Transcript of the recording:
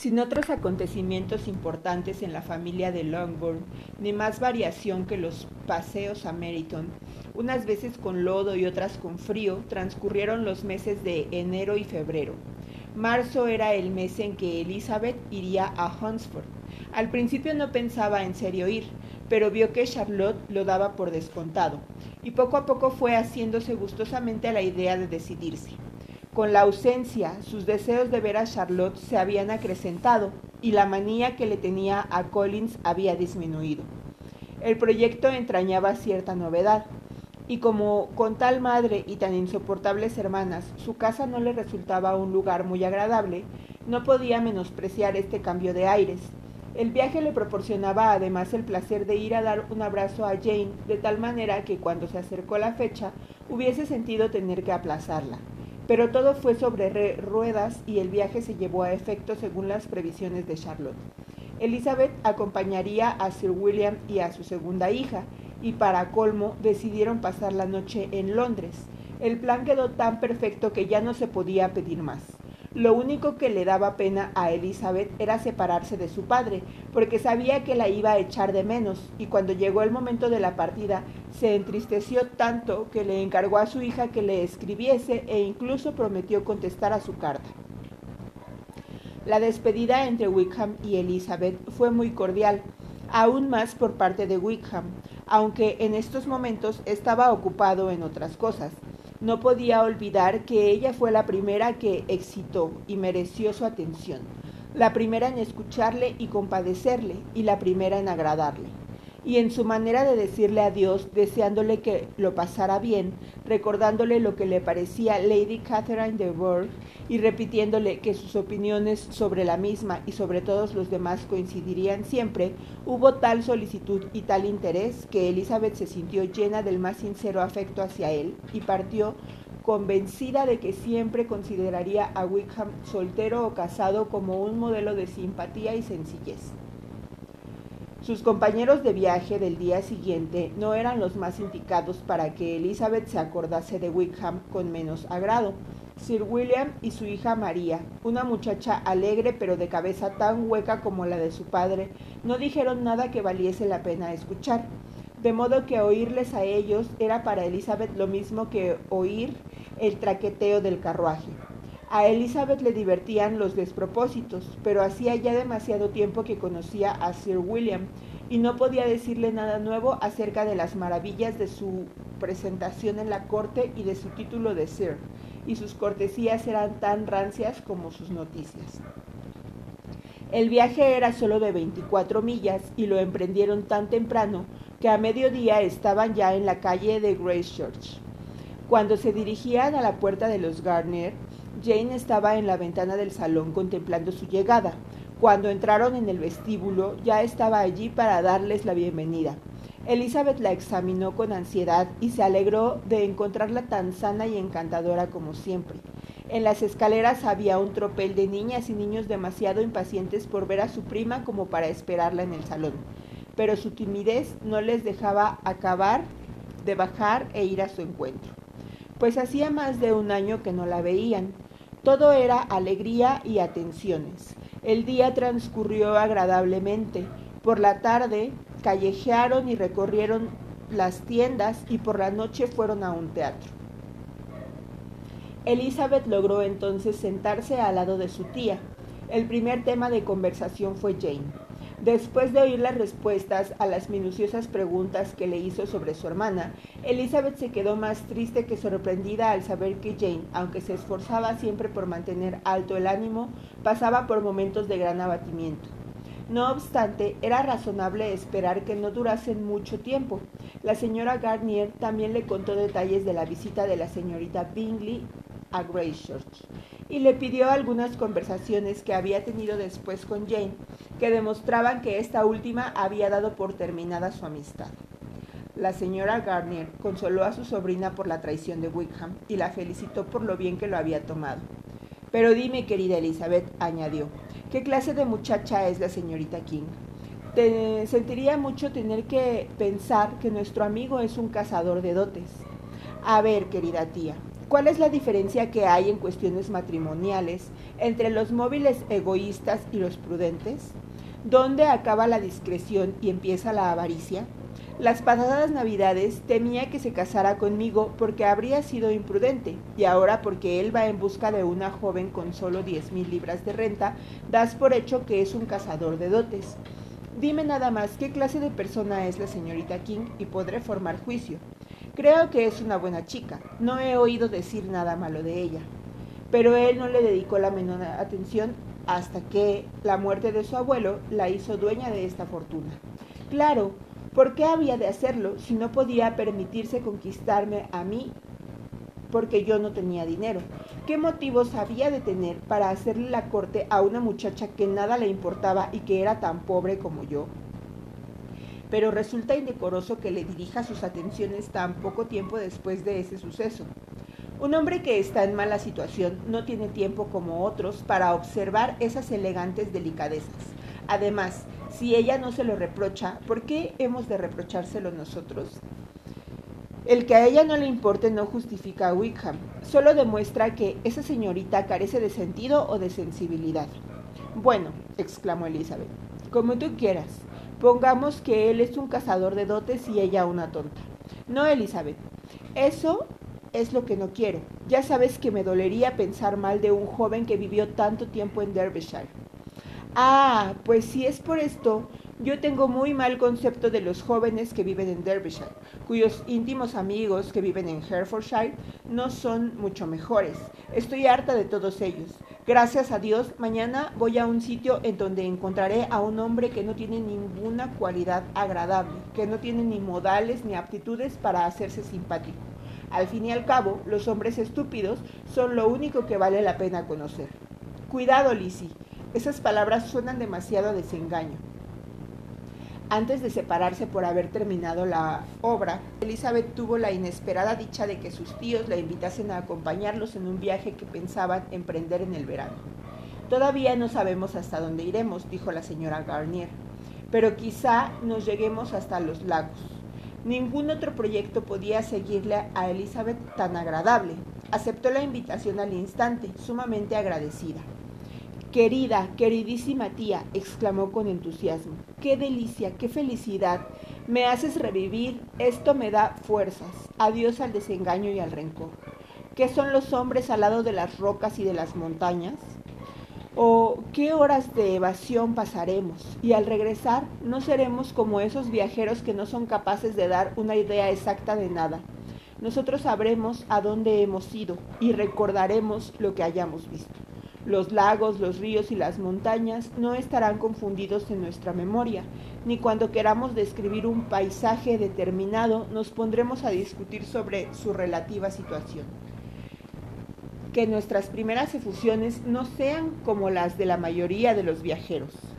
Sin otros acontecimientos importantes en la familia de Longbourn, ni más variación que los paseos a Meryton, unas veces con lodo y otras con frío, transcurrieron los meses de enero y febrero. Marzo era el mes en que Elizabeth iría a Hunsford. Al principio no pensaba en serio ir, pero vio que Charlotte lo daba por descontado, y poco a poco fue haciéndose gustosamente a la idea de decidirse. Con la ausencia, sus deseos de ver a Charlotte se habían acrecentado y la manía que le tenía a Collins había disminuido. El proyecto entrañaba cierta novedad, y como con tal madre y tan insoportables hermanas su casa no le resultaba un lugar muy agradable, no podía menospreciar este cambio de aires. El viaje le proporcionaba además el placer de ir a dar un abrazo a Jane, de tal manera que cuando se acercó la fecha hubiese sentido tener que aplazarla. Pero todo fue sobre ruedas y el viaje se llevó a efecto según las previsiones de Charlotte. Elizabeth acompañaría a Sir William y a su segunda hija, y para colmo decidieron pasar la noche en Londres. El plan quedó tan perfecto que ya no se podía pedir más. Lo único que le daba pena a Elizabeth era separarse de su padre, porque sabía que la iba a echar de menos, y cuando llegó el momento de la partida, se entristeció tanto que le encargó a su hija que le escribiese e incluso prometió contestar a su carta. La despedida entre Wickham y Elizabeth fue muy cordial, aún más por parte de Wickham, aunque en estos momentos estaba ocupado en otras cosas. No podía olvidar que ella fue la primera que excitó y mereció su atención, la primera en escucharle y compadecerle, y la primera en agradarle y en su manera de decirle adiós, deseándole que lo pasara bien, recordándole lo que le parecía Lady Catherine de Bourgh y repitiéndole que sus opiniones sobre la misma y sobre todos los demás coincidirían siempre, hubo tal solicitud y tal interés que Elizabeth se sintió llena del más sincero afecto hacia él y partió convencida de que siempre consideraría a Wickham soltero o casado como un modelo de simpatía y sencillez. Sus compañeros de viaje del día siguiente no eran los más indicados para que Elizabeth se acordase de Wickham con menos agrado. Sir William y su hija María, una muchacha alegre pero de cabeza tan hueca como la de su padre, no dijeron nada que valiese la pena escuchar, de modo que oírles a ellos era para Elizabeth lo mismo que oír el traqueteo del carruaje. A Elizabeth le divertían los despropósitos, pero hacía ya demasiado tiempo que conocía a Sir William y no podía decirle nada nuevo acerca de las maravillas de su presentación en la corte y de su título de Sir, y sus cortesías eran tan rancias como sus noticias. El viaje era solo de 24 millas y lo emprendieron tan temprano que a mediodía estaban ya en la calle de Church. Cuando se dirigían a la puerta de los Gardner, Jane estaba en la ventana del salón contemplando su llegada. Cuando entraron en el vestíbulo, ya estaba allí para darles la bienvenida. Elizabeth la examinó con ansiedad y se alegró de encontrarla tan sana y encantadora como siempre. En las escaleras había un tropel de niñas y niños demasiado impacientes por ver a su prima como para esperarla en el salón, pero su timidez no les dejaba acabar de bajar e ir a su encuentro, pues hacía más de un año que no la veían. Todo era alegría y atenciones. El día transcurrió agradablemente. Por la tarde callejearon y recorrieron las tiendas y por la noche fueron a un teatro. Elizabeth logró entonces sentarse al lado de su tía. El primer tema de conversación fue Jane. Después de oír las respuestas a las minuciosas preguntas que le hizo sobre su hermana, Elizabeth se quedó más triste que sorprendida al saber que Jane, aunque se esforzaba siempre por mantener alto el ánimo, pasaba por momentos de gran abatimiento. No obstante, era razonable esperar que no durasen mucho tiempo. La señora Garnier también le contó detalles de la visita de la señorita Bingley a Greychurch y le pidió algunas conversaciones que había tenido después con Jane, que demostraban que esta última había dado por terminada su amistad. La señora Garnier consoló a su sobrina por la traición de Wickham y la felicitó por lo bien que lo había tomado. Pero dime, querida Elizabeth, añadió, ¿qué clase de muchacha es la señorita King? Te sentiría mucho tener que pensar que nuestro amigo es un cazador de dotes. A ver, querida tía, ¿Cuál es la diferencia que hay en cuestiones matrimoniales entre los móviles egoístas y los prudentes? ¿Dónde acaba la discreción y empieza la avaricia? Las pasadas navidades temía que se casara conmigo porque habría sido imprudente, y ahora porque él va en busca de una joven con solo diez mil libras de renta, das por hecho que es un cazador de dotes. Dime nada más qué clase de persona es la señorita King y podré formar juicio. Creo que es una buena chica, no he oído decir nada malo de ella. Pero él no le dedicó la menor atención hasta que la muerte de su abuelo la hizo dueña de esta fortuna. Claro, ¿Por qué había de hacerlo si no podía permitirse conquistarme a mí porque yo no tenía dinero? ¿Qué motivos había de tener para hacerle la corte a una muchacha que nada le importaba y que era tan pobre como yo? Pero resulta indecoroso que le dirija sus atenciones tan poco tiempo después de ese suceso. Un hombre que está en mala situación no tiene tiempo como otros para observar esas elegantes delicadezas. Además, si ella no se lo reprocha, ¿por qué hemos de reprochárselo nosotros? El que a ella no le importe no justifica a Wickham, solo demuestra que esa señorita carece de sentido o de sensibilidad. Bueno, exclamó Elizabeth, como tú quieras. Pongamos que él es un cazador de dotes y ella una tonta. No, Elizabeth, eso es lo que no quiero. Ya sabes que me dolería pensar mal de un joven que vivió tanto tiempo en Derbyshire. Ah, pues si es por esto, yo tengo muy mal concepto de los jóvenes que viven en Derbyshire, cuyos íntimos amigos que viven en Herefordshire no son mucho mejores. Estoy harta de todos ellos. Gracias a Dios, mañana voy a un sitio en donde encontraré a un hombre que no tiene ninguna cualidad agradable, que no tiene ni modales ni aptitudes para hacerse simpático. Al fin y al cabo, los hombres estúpidos son lo único que vale la pena conocer. Cuidado, Lizzie. Esas palabras suenan demasiado a desengaño. Antes de separarse por haber terminado la obra, Elizabeth tuvo la inesperada dicha de que sus tíos la invitasen a acompañarlos en un viaje que pensaban emprender en el verano. Todavía no sabemos hasta dónde iremos, dijo la señora Garnier, pero quizá nos lleguemos hasta los lagos. Ningún otro proyecto podía seguirle a Elizabeth tan agradable. Aceptó la invitación al instante, sumamente agradecida. Querida, queridísima tía, exclamó con entusiasmo, qué delicia, qué felicidad. Me haces revivir, esto me da fuerzas. Adiós al desengaño y al rencor. ¿Qué son los hombres al lado de las rocas y de las montañas? ¿O qué horas de evasión pasaremos? Y al regresar no seremos como esos viajeros que no son capaces de dar una idea exacta de nada. Nosotros sabremos a dónde hemos ido y recordaremos lo que hayamos visto. Los lagos, los ríos y las montañas no estarán confundidos en nuestra memoria, ni cuando queramos describir un paisaje determinado nos pondremos a discutir sobre su relativa situación. Que nuestras primeras efusiones no sean como las de la mayoría de los viajeros.